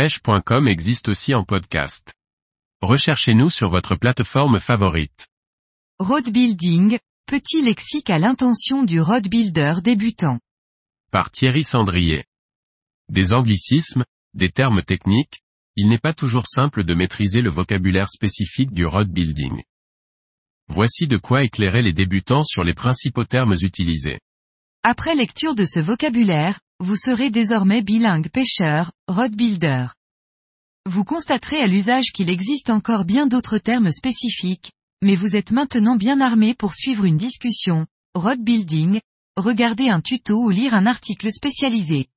pêche.com existe aussi en podcast. Recherchez-nous sur votre plateforme favorite. Road building, petit lexique à l'intention du road builder débutant. Par Thierry Sandrier. Des anglicismes, des termes techniques, il n'est pas toujours simple de maîtriser le vocabulaire spécifique du road building. Voici de quoi éclairer les débutants sur les principaux termes utilisés. Après lecture de ce vocabulaire, vous serez désormais bilingue pêcheur, road builder. Vous constaterez à l'usage qu'il existe encore bien d'autres termes spécifiques, mais vous êtes maintenant bien armé pour suivre une discussion, road building, regarder un tuto ou lire un article spécialisé.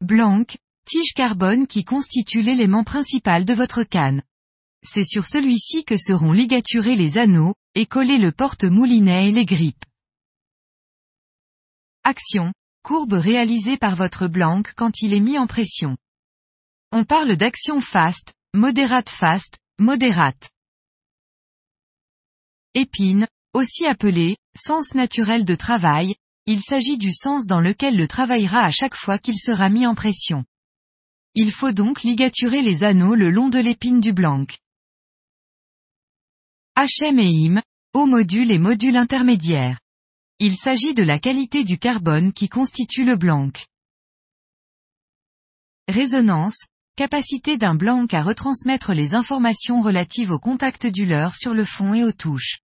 Blanc, tige carbone qui constitue l'élément principal de votre canne. C'est sur celui-ci que seront ligaturés les anneaux, et collés le porte-moulinet et les grippes. Action. Courbe réalisée par votre blanc quand il est mis en pression. On parle d'action fast, moderate fast, modérate. Épine, aussi appelé, sens naturel de travail, il s'agit du sens dans lequel le travaillera à chaque fois qu'il sera mis en pression. Il faut donc ligaturer les anneaux le long de l'épine du blanc. HM et IM, haut module et module intermédiaire. Il s'agit de la qualité du carbone qui constitue le blanc. Résonance, capacité d'un blanc à retransmettre les informations relatives au contact du leurre sur le fond et aux touches.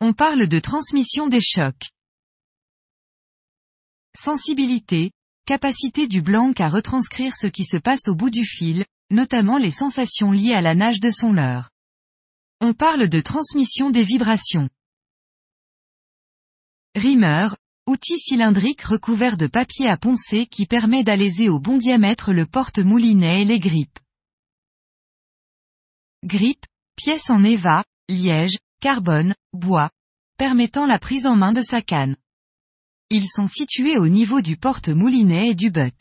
On parle de transmission des chocs. Sensibilité, capacité du blanc à retranscrire ce qui se passe au bout du fil, notamment les sensations liées à la nage de son leurre. On parle de transmission des vibrations. Rimeur, outil cylindrique recouvert de papier à poncer qui permet d'alléger au bon diamètre le porte-moulinet et les grippes. Grippe, pièce en éva, liège, carbone, bois, permettant la prise en main de sa canne. Ils sont situés au niveau du porte-moulinet et du butt.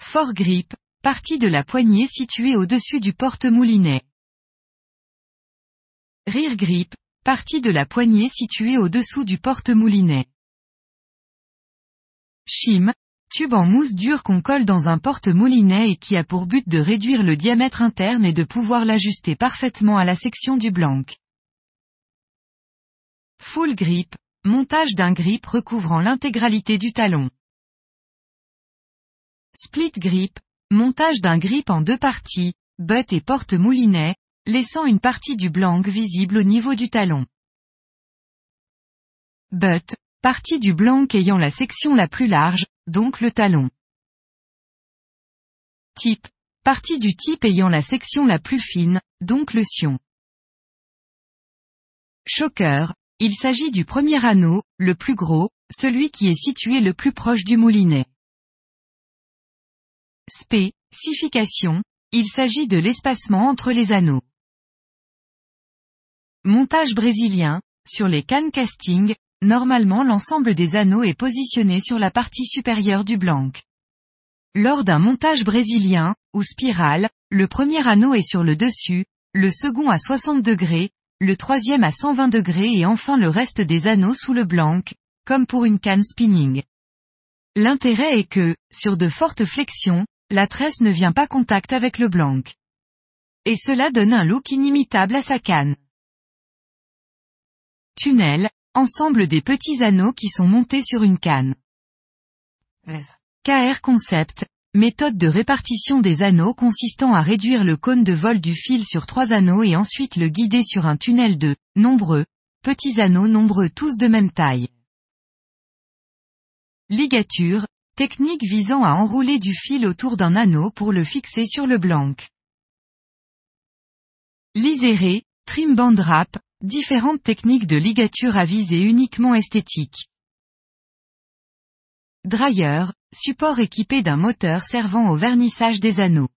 Fort grip, partie de la poignée située au-dessus du porte-moulinet. Rear grip, partie de la poignée située au-dessous du porte-moulinet. Chim, tube en mousse dure qu'on colle dans un porte-moulinet et qui a pour but de réduire le diamètre interne et de pouvoir l'ajuster parfaitement à la section du blanc. Full grip, montage d'un grip recouvrant l'intégralité du talon. Split grip, montage d'un grip en deux parties, butt et porte-moulinet, laissant une partie du blanc visible au niveau du talon. Butt, partie du blanc ayant la section la plus large, donc le talon. Type, partie du type ayant la section la plus fine, donc le sion. Choker, il s'agit du premier anneau, le plus gros, celui qui est situé le plus proche du moulinet. Spécification, il s'agit de l'espacement entre les anneaux. Montage brésilien, sur les cannes casting, normalement l'ensemble des anneaux est positionné sur la partie supérieure du blanc. Lors d'un montage brésilien, ou spirale, le premier anneau est sur le dessus, le second à 60 degrés, le troisième à 120 degrés et enfin le reste des anneaux sous le blanc, comme pour une canne spinning. L'intérêt est que, sur de fortes flexions, la tresse ne vient pas contact avec le blanc. Et cela donne un look inimitable à sa canne. Tunnel, ensemble des petits anneaux qui sont montés sur une canne. KR Concept, méthode de répartition des anneaux consistant à réduire le cône de vol du fil sur trois anneaux et ensuite le guider sur un tunnel de nombreux, petits anneaux nombreux tous de même taille. Ligature, technique visant à enrouler du fil autour d'un anneau pour le fixer sur le blanc. Liséré, trim band wrap, Différentes techniques de ligature à visée uniquement esthétique. Dryer, support équipé d'un moteur servant au vernissage des anneaux.